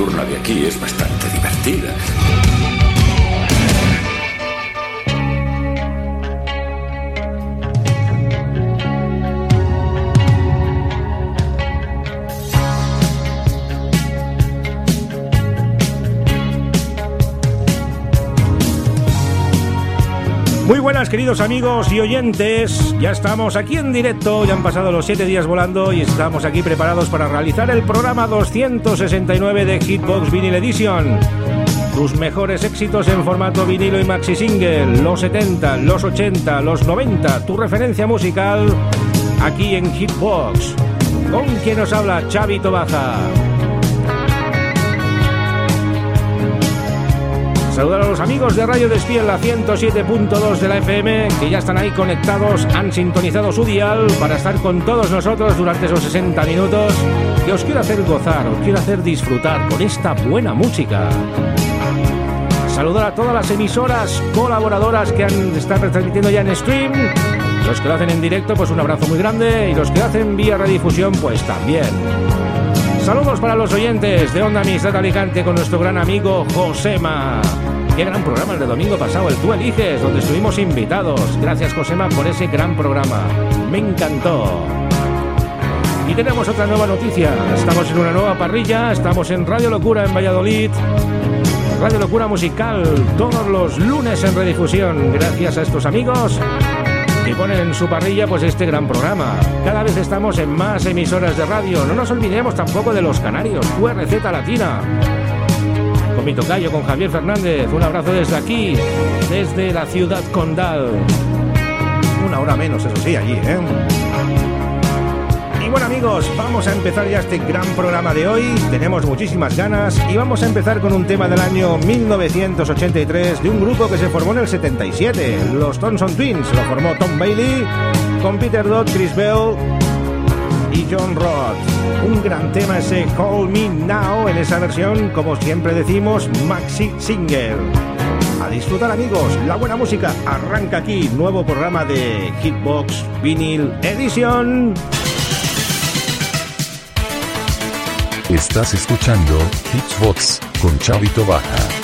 Nocturna de aquí es bastante divertida. Muy buenas queridos amigos y oyentes, ya estamos aquí en directo, ya han pasado los 7 días volando y estamos aquí preparados para realizar el programa 269 de Hitbox Vinyl Edition. Tus mejores éxitos en formato vinilo y maxi single, los 70, los 80, los 90, tu referencia musical aquí en Hitbox. Con quien nos habla Xavi Tobaja. Saludar a los amigos de Radio Despiel, la 107.2 de la FM, que ya están ahí conectados, han sintonizado su dial para estar con todos nosotros durante esos 60 minutos que os quiero hacer gozar, os quiero hacer disfrutar con esta buena música. Saludar a todas las emisoras colaboradoras que han están retransmitiendo ya en stream. Los que lo hacen en directo, pues un abrazo muy grande. Y los que lo hacen vía redifusión, pues también. Saludos para los oyentes de Onda Amistad Alicante con nuestro gran amigo Josema. Qué gran programa el de domingo pasado, el Tú Eliges, donde estuvimos invitados. Gracias Josema por ese gran programa. Me encantó. Y tenemos otra nueva noticia. Estamos en una nueva parrilla, estamos en Radio Locura en Valladolid. Radio Locura Musical, todos los lunes en redifusión. Gracias a estos amigos que ponen en su parrilla pues este gran programa. Cada vez estamos en más emisoras de radio. No nos olvidemos tampoco de los canarios, QRZ Latina. Con mi tocayo, con Javier Fernández. Un abrazo desde aquí, desde la ciudad condal. Una hora menos, eso sí, allí, ¿eh? Bueno amigos, vamos a empezar ya este gran programa de hoy. Tenemos muchísimas ganas y vamos a empezar con un tema del año 1983 de un grupo que se formó en el 77, los Thompson Twins. Lo formó Tom Bailey con Peter Dodd, Chris Bell y John Roth. Un gran tema ese Call Me Now en esa versión, como siempre decimos, maxi single. A disfrutar amigos, la buena música arranca aquí, nuevo programa de Hitbox Vinyl Edition. Estás escuchando Hitsbox con Chavito Baja.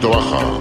Con el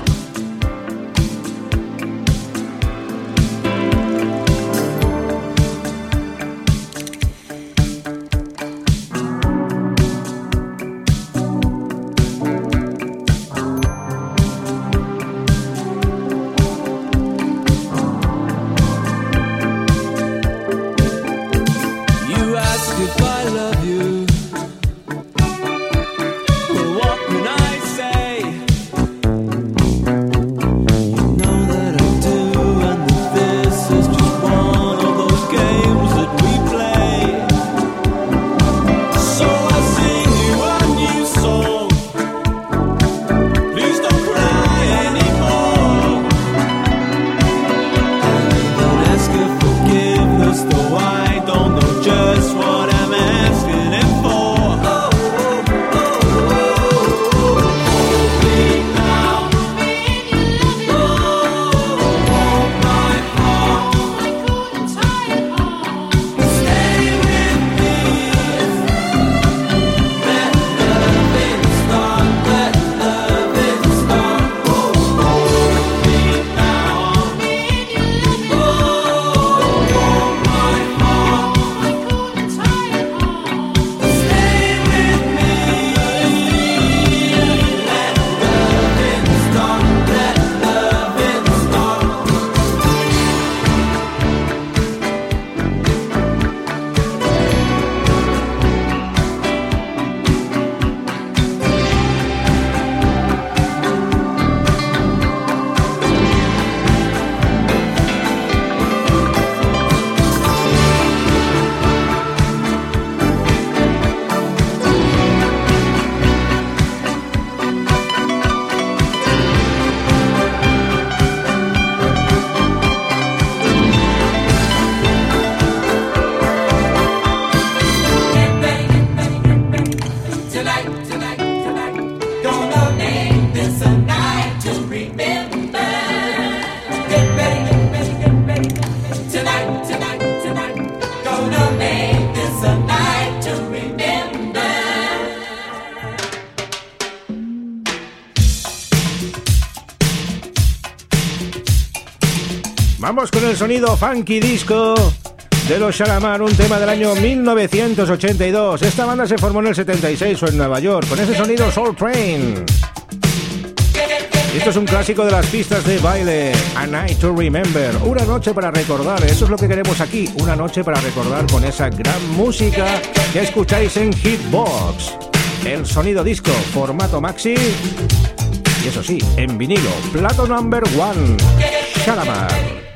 sonido funky disco de los Shalamar, un tema del año 1982. Esta banda se formó en el 76 o en Nueva York, con ese sonido Soul Train. Esto es un clásico de las pistas de baile, A Night to Remember, una noche para recordar, eso es lo que queremos aquí, una noche para recordar con esa gran música que escucháis en Hitbox. El sonido disco, formato maxi, Y eso sí, en vinilo, plato number one, Shalamar.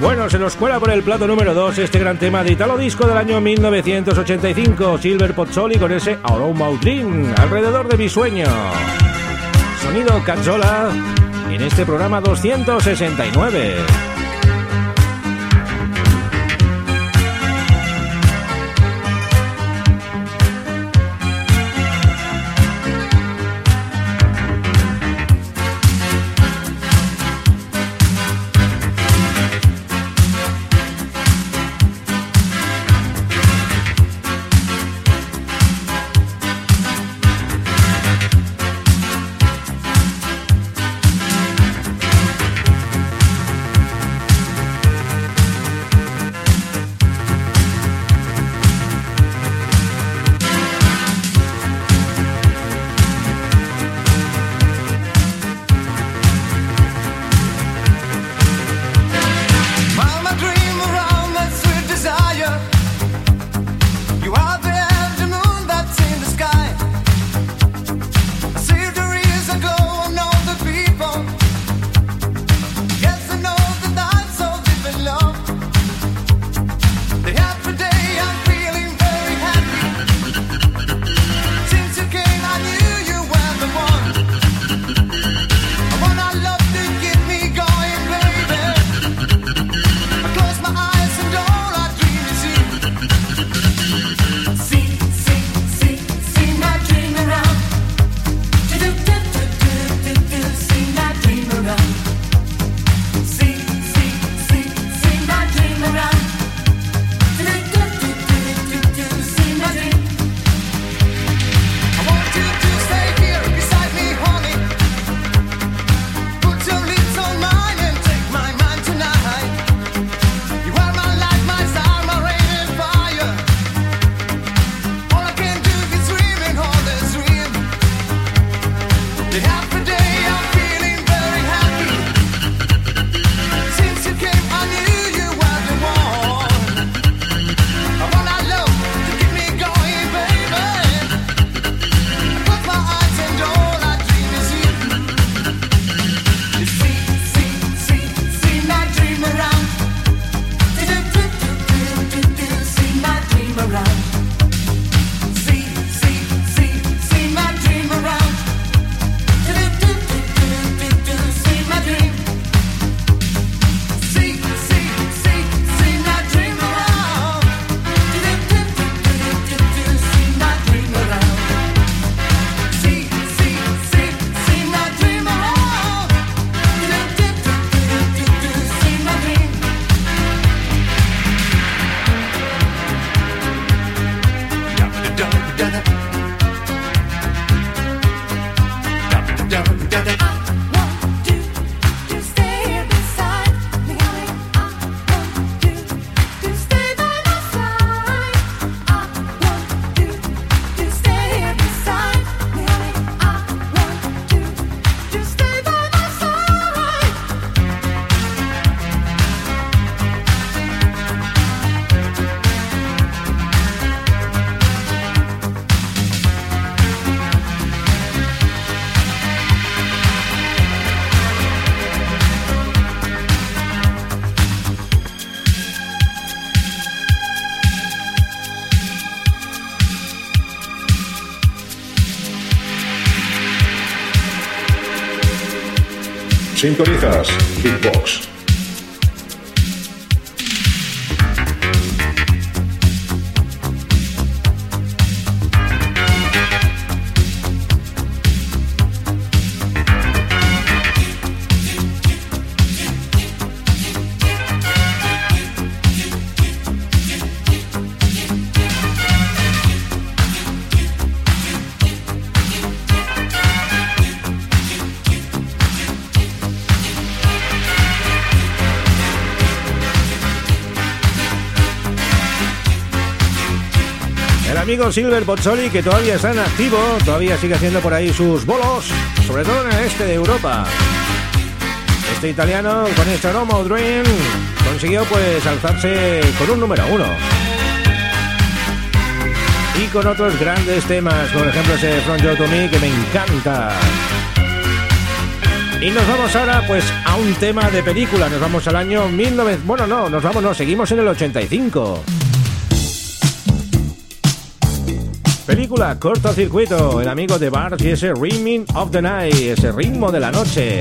Bueno, se nos cuela por el plato número 2 este gran tema de Italo Disco del año 1985, Silver Pozzoli con ese Aroma Dream, alrededor de mi sueño. Sonido Cazzola en este programa 269. Sintonizas Hitbox. Silver Pozzoli, que todavía está en activo, todavía sigue haciendo por ahí sus bolos, sobre todo en el este de Europa. Este italiano, con este aroma Dream, consiguió pues alzarse con un número uno. y con otros grandes temas, por ejemplo ese From You to Me que me encanta. Y nos vamos ahora pues a un tema de película, nos vamos al año 1900, bueno no, nos vamos, no, seguimos en el 85. Película Cortocircuito, el amigo de Bart y ese Rhythm of the Night, ese ritmo de la noche.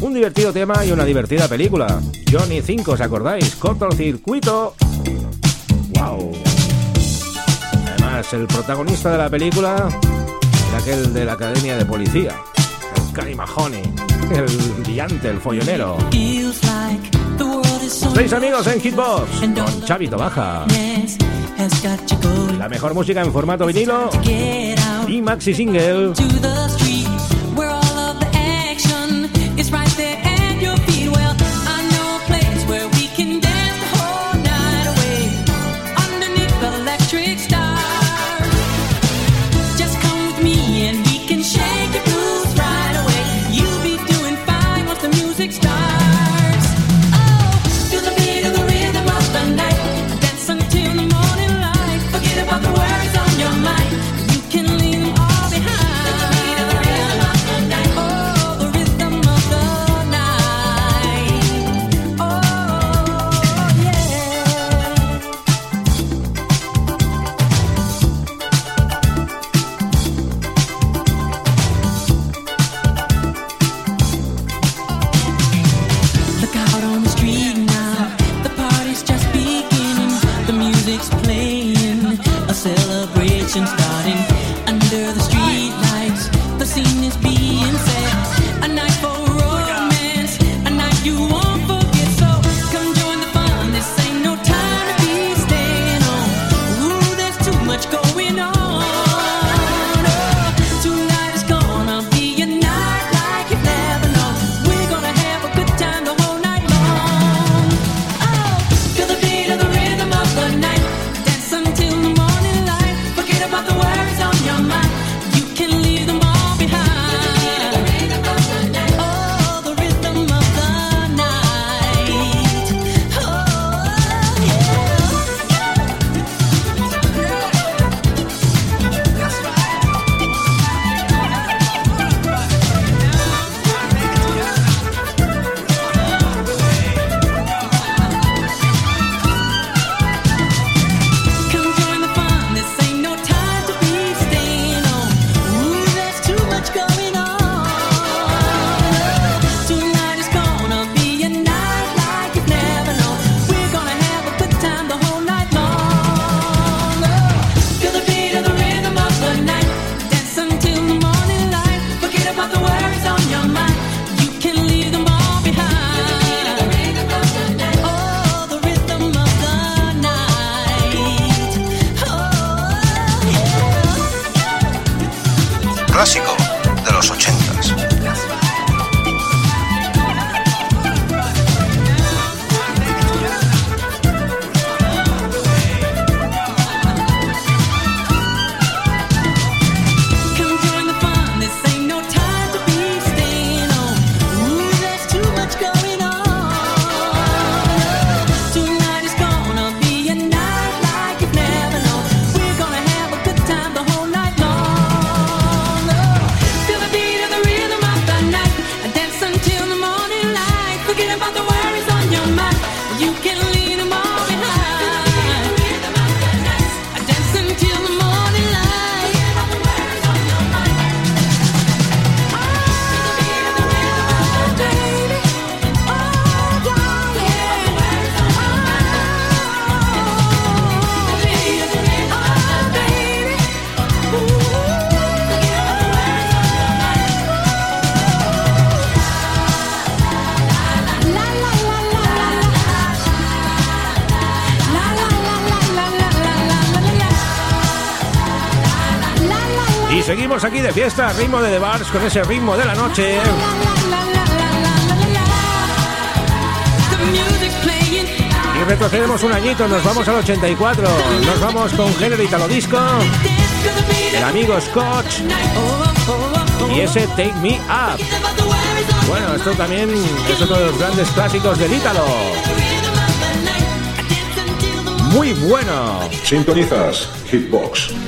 Un divertido tema y una divertida película. Johnny 5, ¿os acordáis? Cortocircuito. ¡Wow! Además, el protagonista de la película era aquel de la Academia de Policía, el Cary Mahoney, el brillante, el follonero. Seis amigos en Hitbox con Chavito Baja. La mejor música en formato vinilo y maxi single. Aquí de fiesta, ritmo de The Bars con ese ritmo de la noche. Y retrocedemos un añito, nos vamos al 84, nos vamos con género italo disco, el amigo Scotch y ese Take Me Up. Bueno, esto también es uno de los grandes clásicos del Ítalo. muy bueno. Sintonizas Hitbox.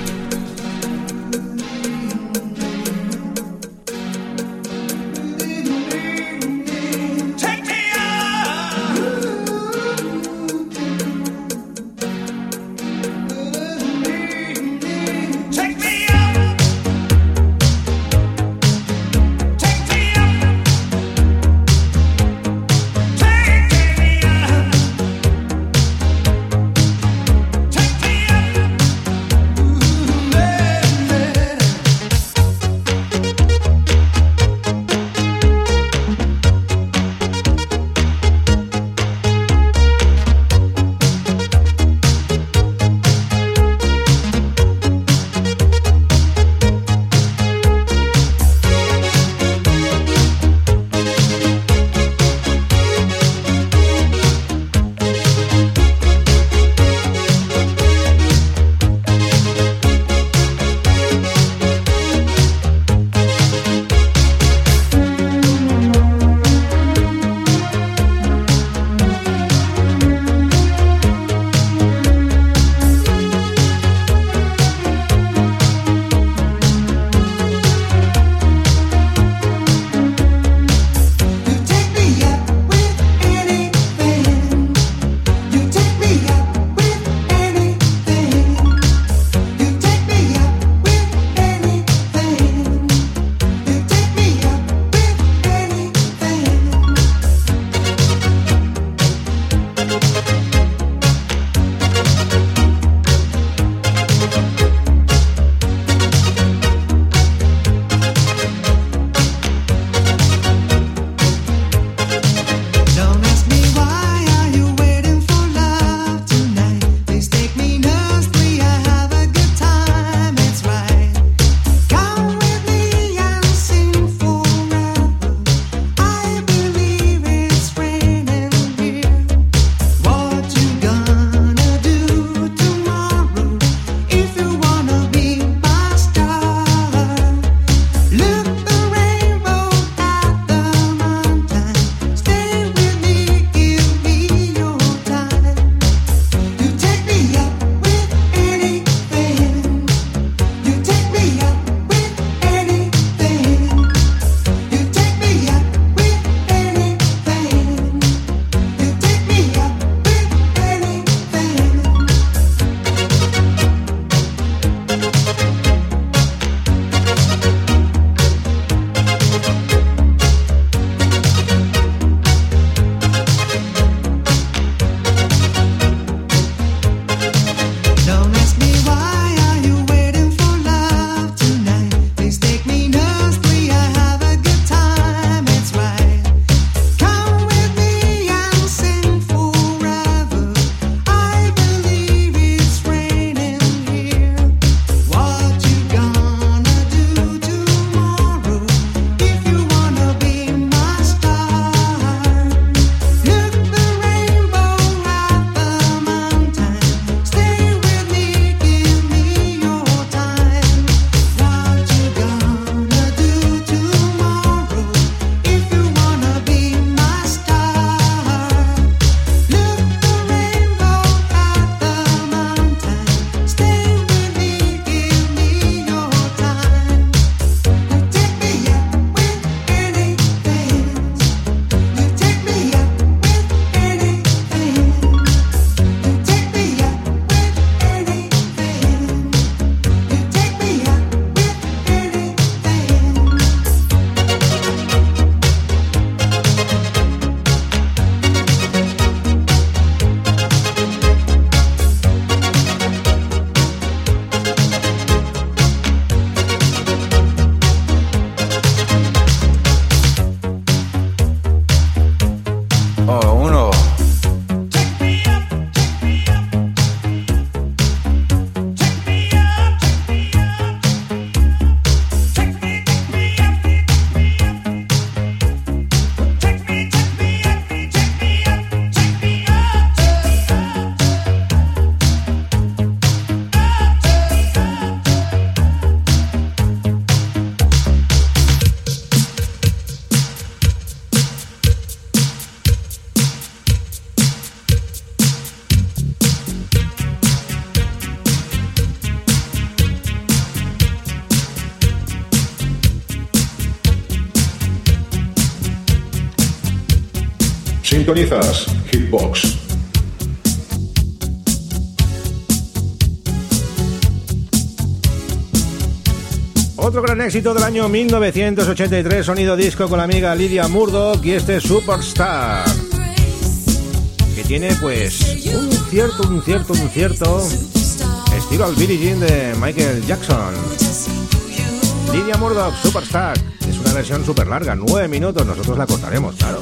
Hitbox. Otro gran éxito del año 1983, sonido disco con la amiga Lydia Murdoch y este Superstar. Que tiene pues un cierto, un cierto, un cierto estilo al Billie Jean de Michael Jackson. Lydia Murdoch, Superstar. Es una versión súper larga, nueve minutos, nosotros la cortaremos, claro.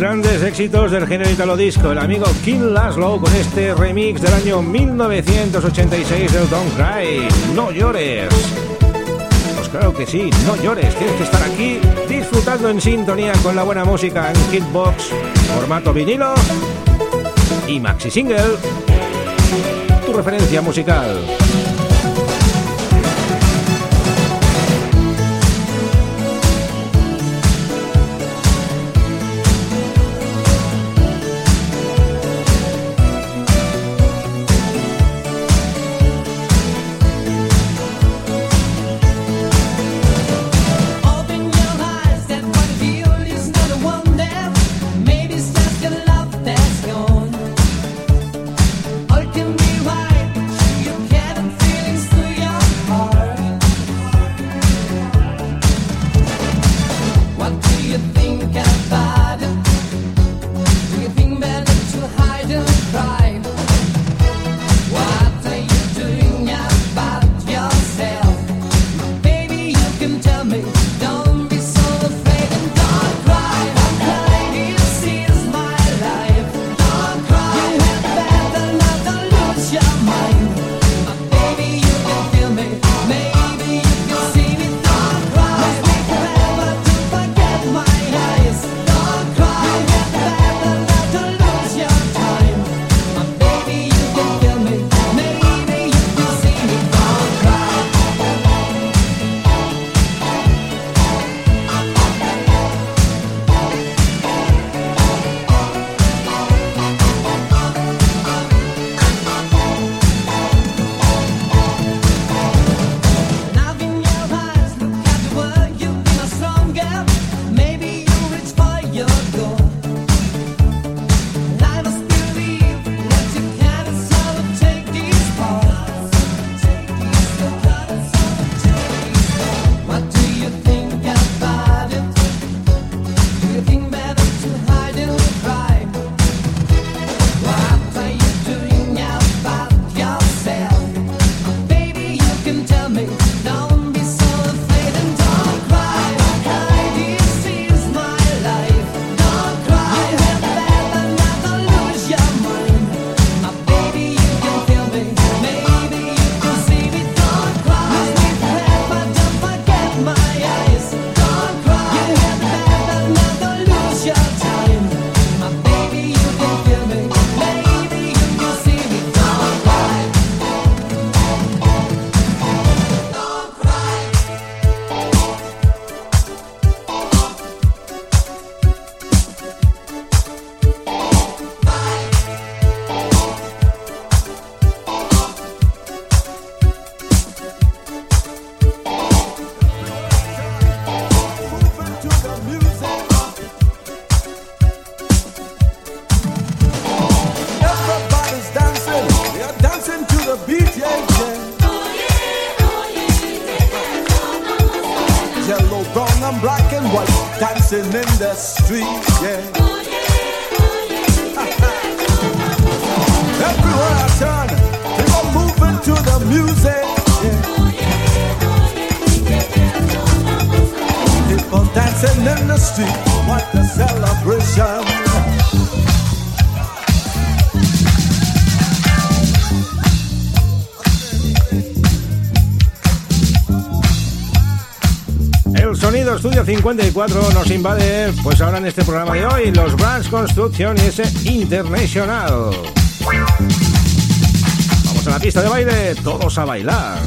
Grandes éxitos del género italo disco, el amigo Kim Laszlo con este remix del año 1986 del Don't Cry, No llores. Pues claro que sí, no llores, tienes que estar aquí disfrutando en sintonía con la buena música en Hitbox, formato vinilo y maxi single. Tu referencia musical. 54 nos invade, pues ahora en este programa de hoy, los Brands Construction y ese International. Vamos a la pista de baile, todos a bailar.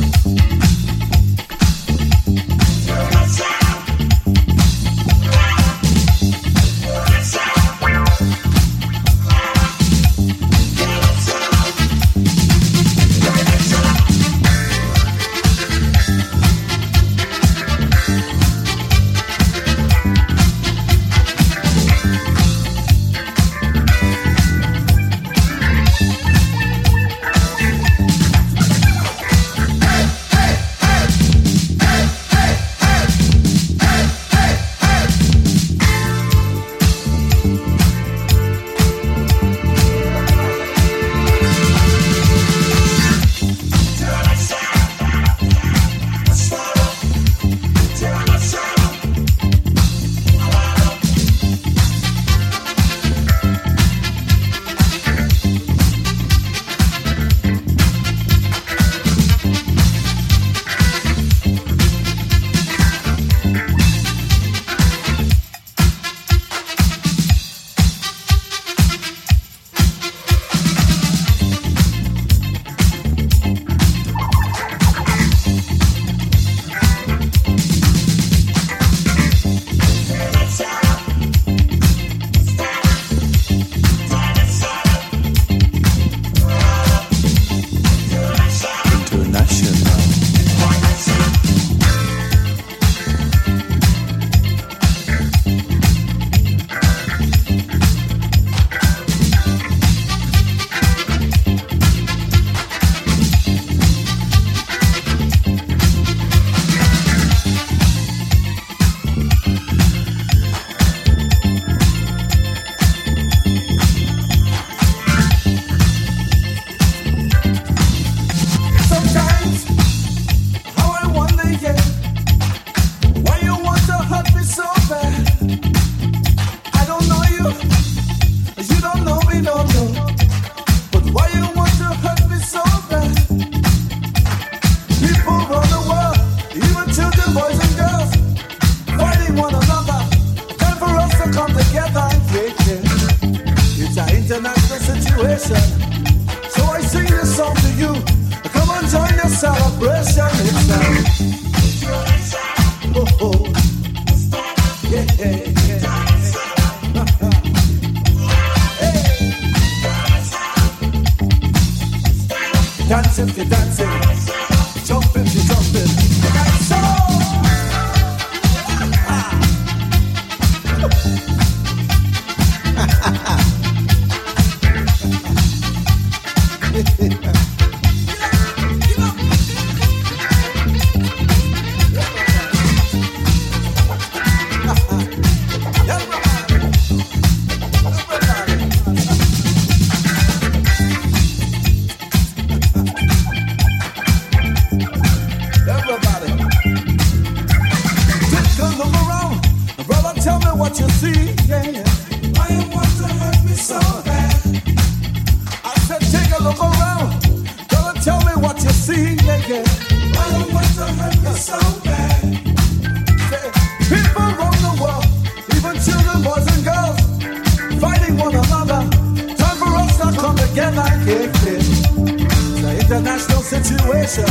get like a. It's an international situation.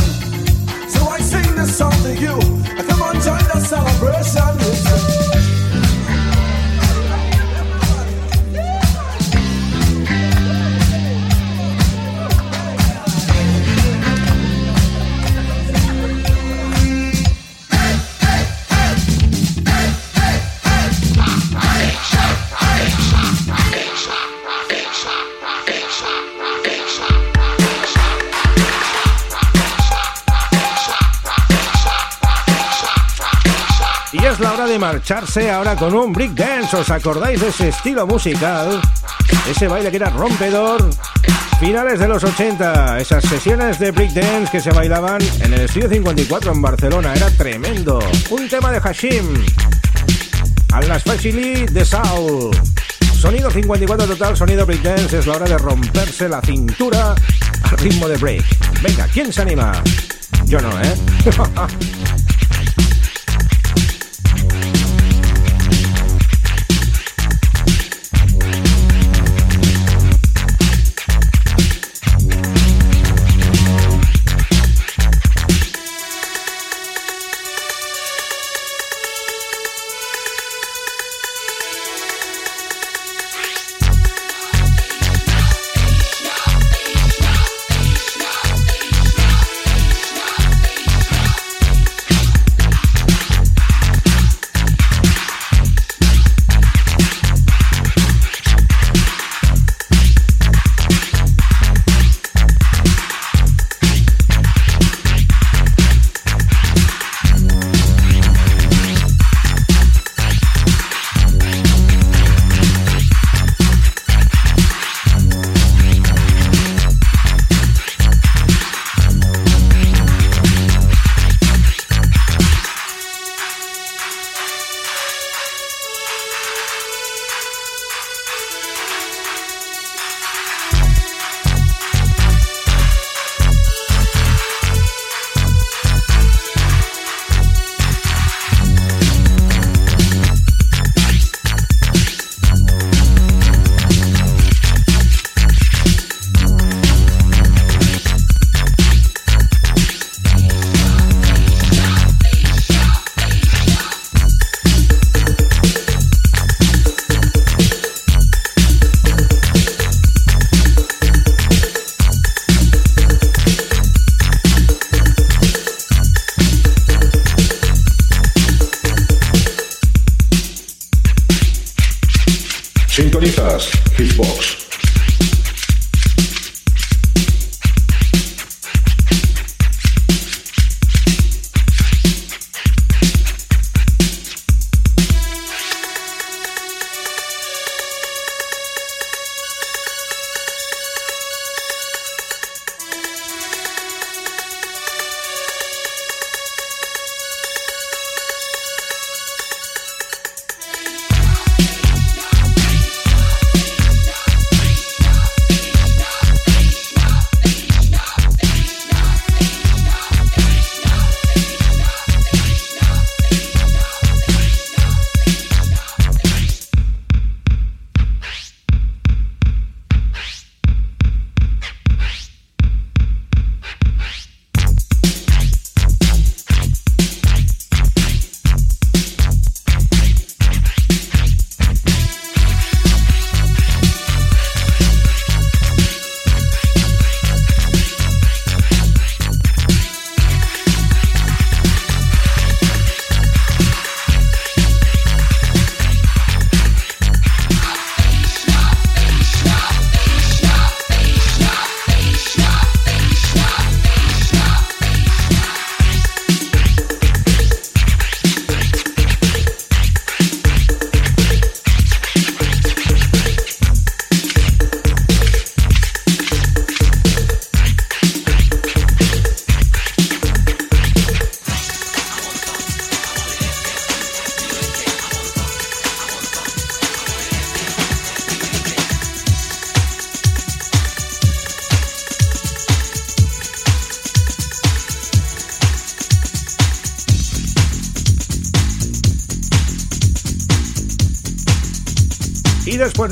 So I sing this song to you. Come on, join the celebration. Marcharse ahora con un break dance. ¿Os acordáis de ese estilo musical? Ese baile que era rompedor. Finales de los 80, esas sesiones de break dance que se bailaban en el estudio 54 en Barcelona. Era tremendo. Un tema de Hashim. Al las de Saul. Sonido 54 total, sonido break dance. Es la hora de romperse la cintura al ritmo de break. Venga, ¿quién se anima? Yo no, ¿eh?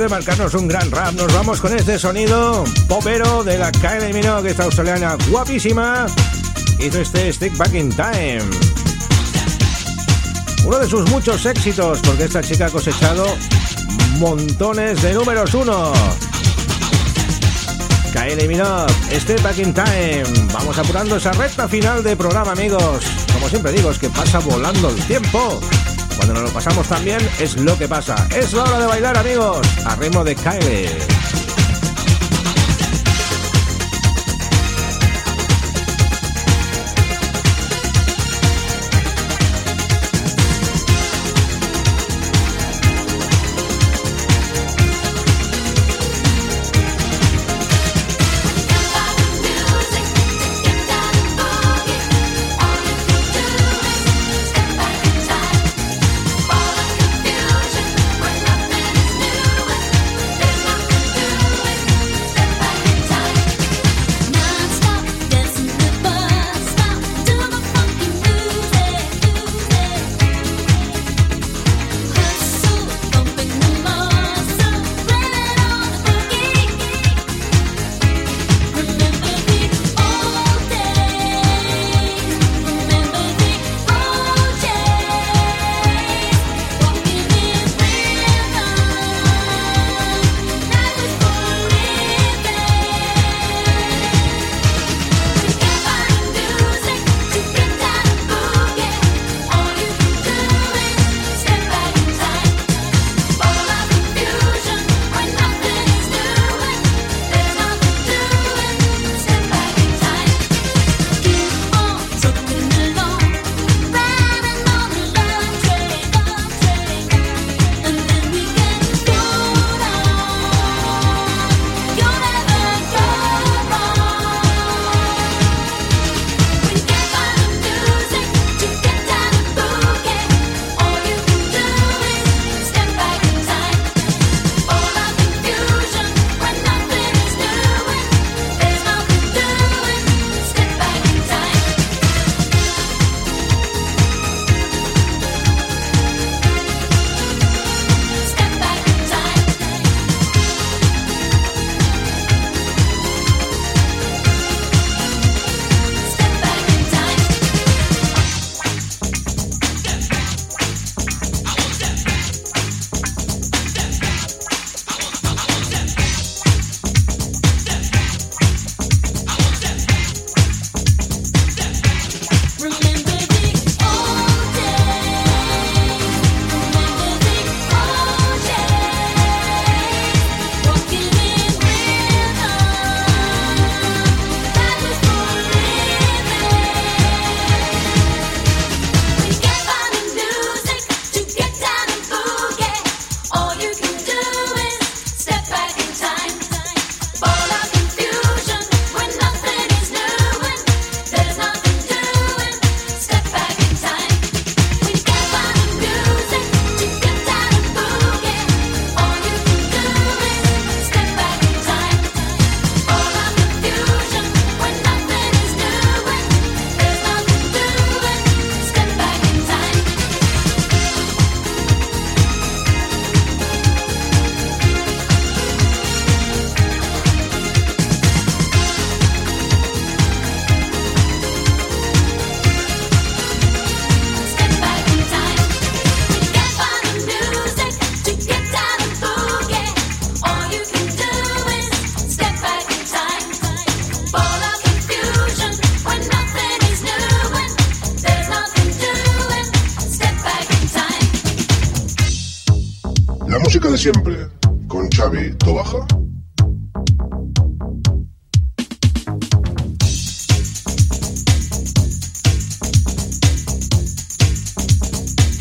de marcarnos un gran rap, nos vamos con este sonido popero de la Kylie Minogue, esta australiana guapísima. Hizo este Stick Back in Time. Uno de sus muchos éxitos, porque esta chica ha cosechado montones de números uno. Kylie Minogue, Step Back in Time. Vamos apurando esa recta final de programa, amigos. Como siempre digo, es que pasa volando el tiempo. Cuando nos lo pasamos también es lo que pasa. Es la hora de bailar, amigos, a ritmo de Kylie.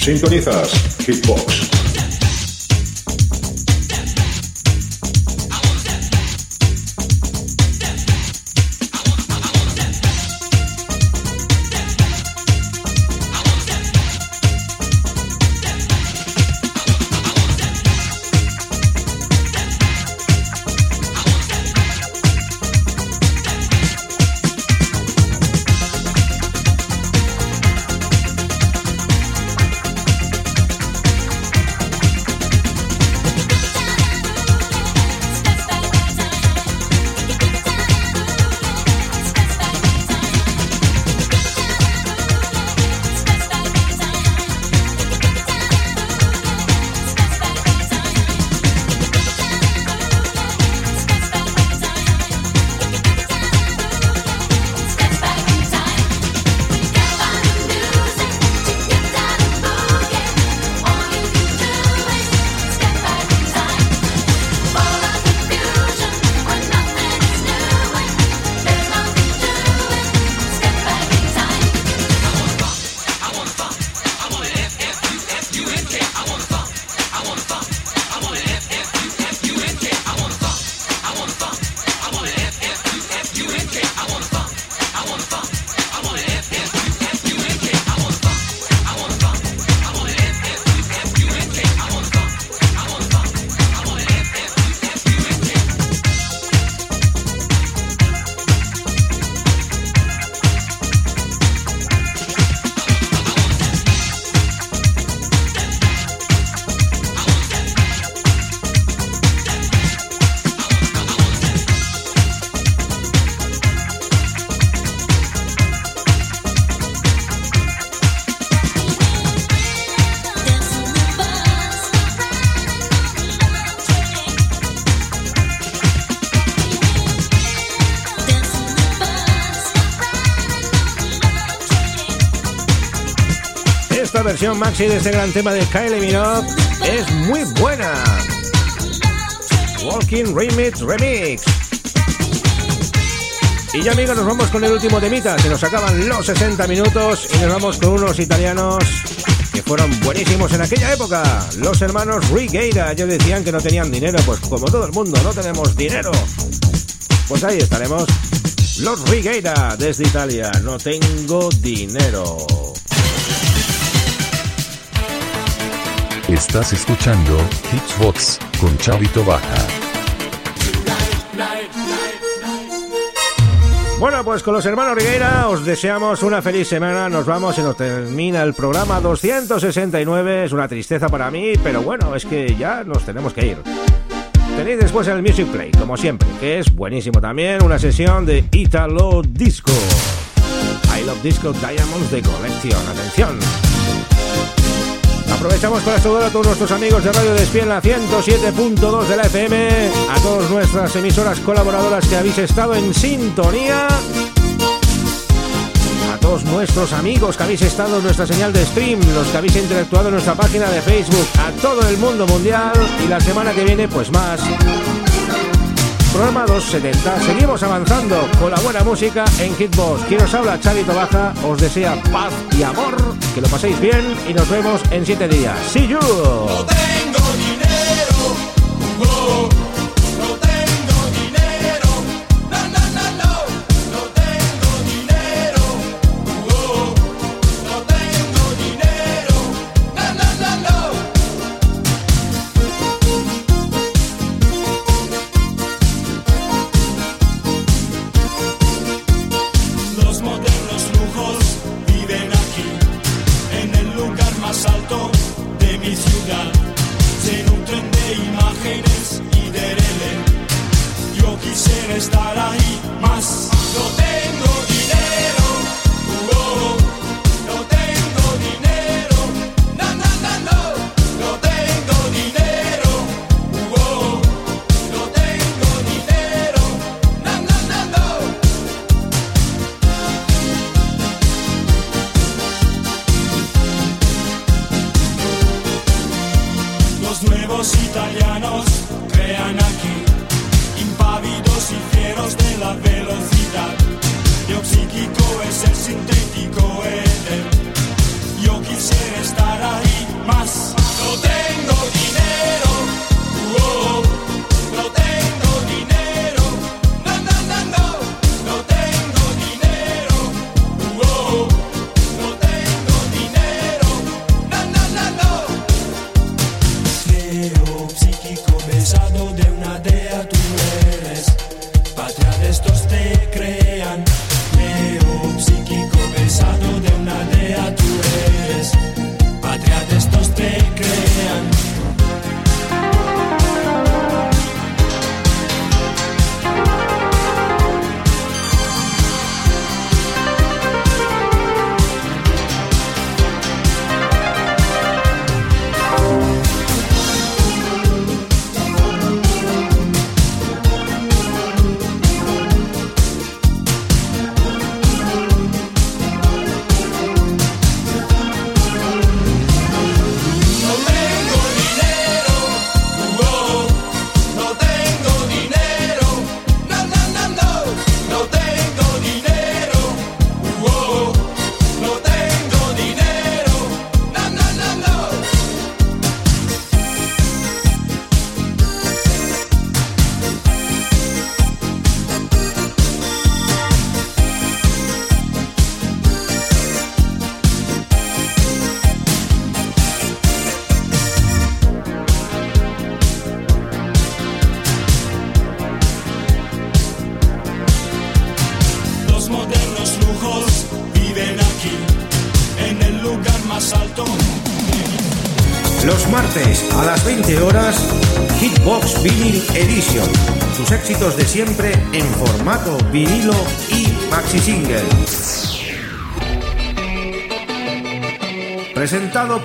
Sintonizas Hitbox. Versión maxi de este gran tema de Kylie Minogue es muy buena. Walking Remix Remix. Y ya amigos, nos vamos con el último temita, se nos acaban los 60 minutos y nos vamos con unos italianos que fueron buenísimos en aquella época. Los hermanos Righeira, ellos decían que no tenían dinero, pues como todo el mundo, no tenemos dinero. Pues ahí estaremos. Los Righeira desde Italia, no tengo dinero. Estás escuchando Hitsbox con Chavito Baja. Bueno, pues con los hermanos Rigueira os deseamos una feliz semana. Nos vamos y nos termina el programa 269. Es una tristeza para mí, pero bueno, es que ya nos tenemos que ir. Tenéis después el Music Play, como siempre, que es buenísimo también. Una sesión de Italo Disco. I Love Disco Diamonds de colección. Atención. Aprovechamos para saludar a todos nuestros amigos de Radio Despien, la 107.2 de la FM, a todas nuestras emisoras colaboradoras que habéis estado en sintonía, a todos nuestros amigos que habéis estado en nuestra señal de stream, los que habéis interactuado en nuestra página de Facebook, a todo el mundo mundial y la semana que viene pues más. Programa 270. Seguimos avanzando con la buena música en Hitbox. Quien os habla, Chavito Baja, os desea paz y amor, que lo paséis bien y nos vemos en 7 días. See you.